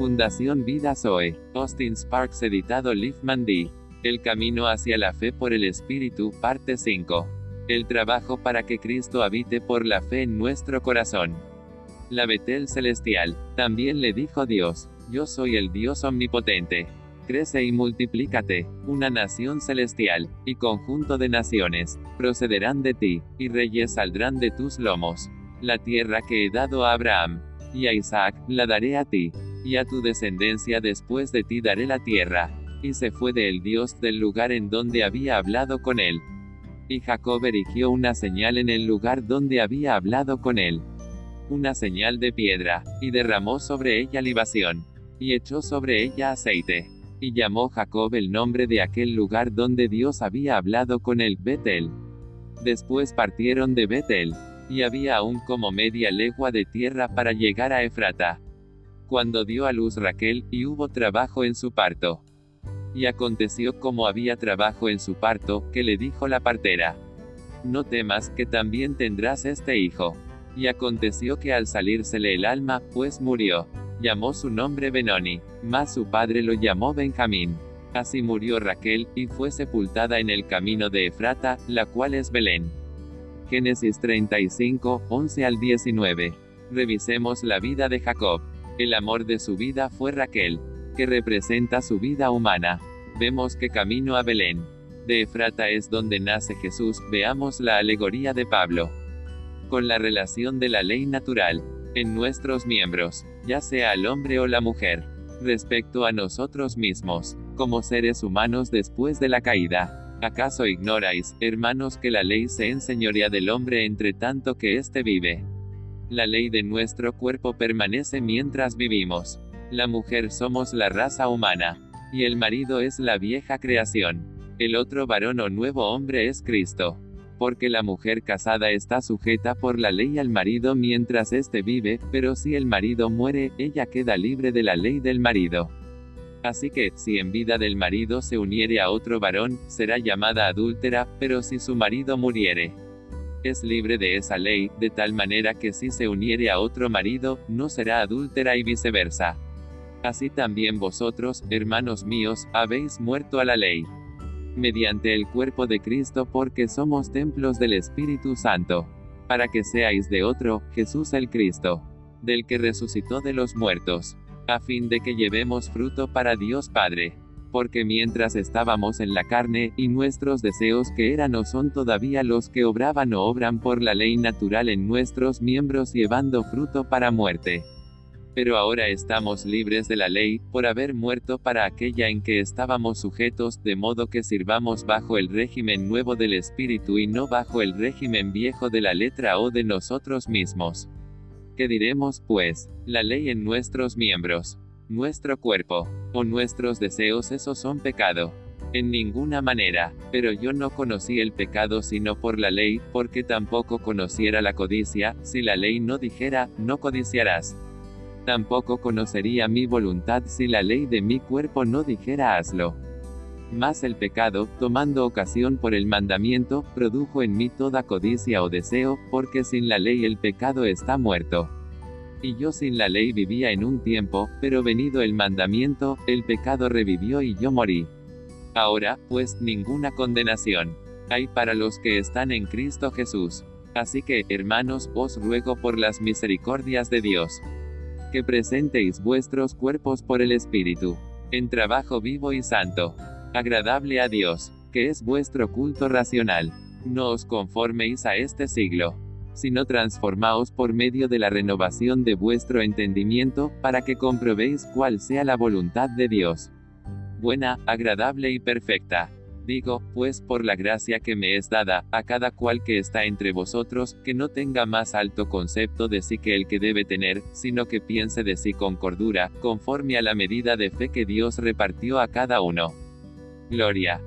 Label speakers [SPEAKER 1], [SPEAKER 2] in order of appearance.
[SPEAKER 1] Fundación Vida Zoe. Austin Sparks editado Liefman D. El camino hacia la fe por el Espíritu, parte 5. El trabajo para que Cristo habite por la fe en nuestro corazón. La Betel celestial. También le dijo Dios, yo soy el Dios omnipotente. Crece y multiplícate, una nación celestial, y conjunto de naciones, procederán de ti, y reyes saldrán de tus lomos. La tierra que he dado a Abraham, y a Isaac, la daré a ti, y a tu descendencia después de ti daré la tierra. Y se fue de él Dios del lugar en donde había hablado con él. Y Jacob erigió una señal en el lugar donde había hablado con él. Una señal de piedra, y derramó sobre ella libación, y echó sobre ella aceite. Y llamó Jacob el nombre de aquel lugar donde Dios había hablado con él, Betel. Después partieron de Betel, y había aún como media legua de tierra para llegar a Efrata. Cuando dio a luz Raquel, y hubo trabajo en su parto. Y aconteció como había trabajo en su parto, que le dijo la partera. No temas, que también tendrás este hijo. Y aconteció que al salírsele el alma, pues murió. Llamó su nombre Benoni, mas su padre lo llamó Benjamín. Así murió Raquel, y fue sepultada en el camino de Efrata, la cual es Belén. Génesis 35, 11 al 19. Revisemos la vida de Jacob. El amor de su vida fue Raquel que representa su vida humana. Vemos que camino a Belén. De Efrata es donde nace Jesús, veamos la alegoría de Pablo. Con la relación de la ley natural, en nuestros miembros, ya sea el hombre o la mujer, respecto a nosotros mismos, como seres humanos después de la caída. ¿Acaso ignoráis, hermanos, que la ley se enseñorea del hombre entre tanto que éste vive? La ley de nuestro cuerpo permanece mientras vivimos. La mujer somos la raza humana. Y el marido es la vieja creación. El otro varón o nuevo hombre es Cristo. Porque la mujer casada está sujeta por la ley al marido mientras éste vive, pero si el marido muere, ella queda libre de la ley del marido. Así que, si en vida del marido se uniere a otro varón, será llamada adúltera, pero si su marido muriere, es libre de esa ley, de tal manera que si se uniere a otro marido, no será adúltera y viceversa. Así también vosotros, hermanos míos, habéis muerto a la ley. Mediante el cuerpo de Cristo porque somos templos del Espíritu Santo. Para que seáis de otro, Jesús el Cristo. Del que resucitó de los muertos. A fin de que llevemos fruto para Dios Padre. Porque mientras estábamos en la carne, y nuestros deseos que eran o son todavía los que obraban o obran por la ley natural en nuestros miembros llevando fruto para muerte pero ahora estamos libres de la ley, por haber muerto para aquella en que estábamos sujetos, de modo que sirvamos bajo el régimen nuevo del Espíritu y no bajo el régimen viejo de la letra o de nosotros mismos. ¿Qué diremos, pues? La ley en nuestros miembros, nuestro cuerpo, o nuestros deseos, esos son pecado. En ninguna manera, pero yo no conocí el pecado sino por la ley, porque tampoco conociera la codicia, si la ley no dijera, no codiciarás. Tampoco conocería mi voluntad si la ley de mi cuerpo no dijera hazlo. Mas el pecado, tomando ocasión por el mandamiento, produjo en mí toda codicia o deseo, porque sin la ley el pecado está muerto. Y yo sin la ley vivía en un tiempo, pero venido el mandamiento, el pecado revivió y yo morí. Ahora, pues, ninguna condenación hay para los que están en Cristo Jesús. Así que, hermanos, os ruego por las misericordias de Dios, que presentéis vuestros cuerpos por el Espíritu, en trabajo vivo y santo, agradable a Dios, que es vuestro culto racional. No os conforméis a este siglo, sino transformaos por medio de la renovación de vuestro entendimiento, para que comprobéis cuál sea la voluntad de Dios. Buena, agradable y perfecta. Digo, pues por la gracia que me es dada, a cada cual que está entre vosotros, que no tenga más alto concepto de sí que el que debe tener, sino que piense de sí con cordura, conforme a la medida de fe que Dios repartió a cada uno. Gloria.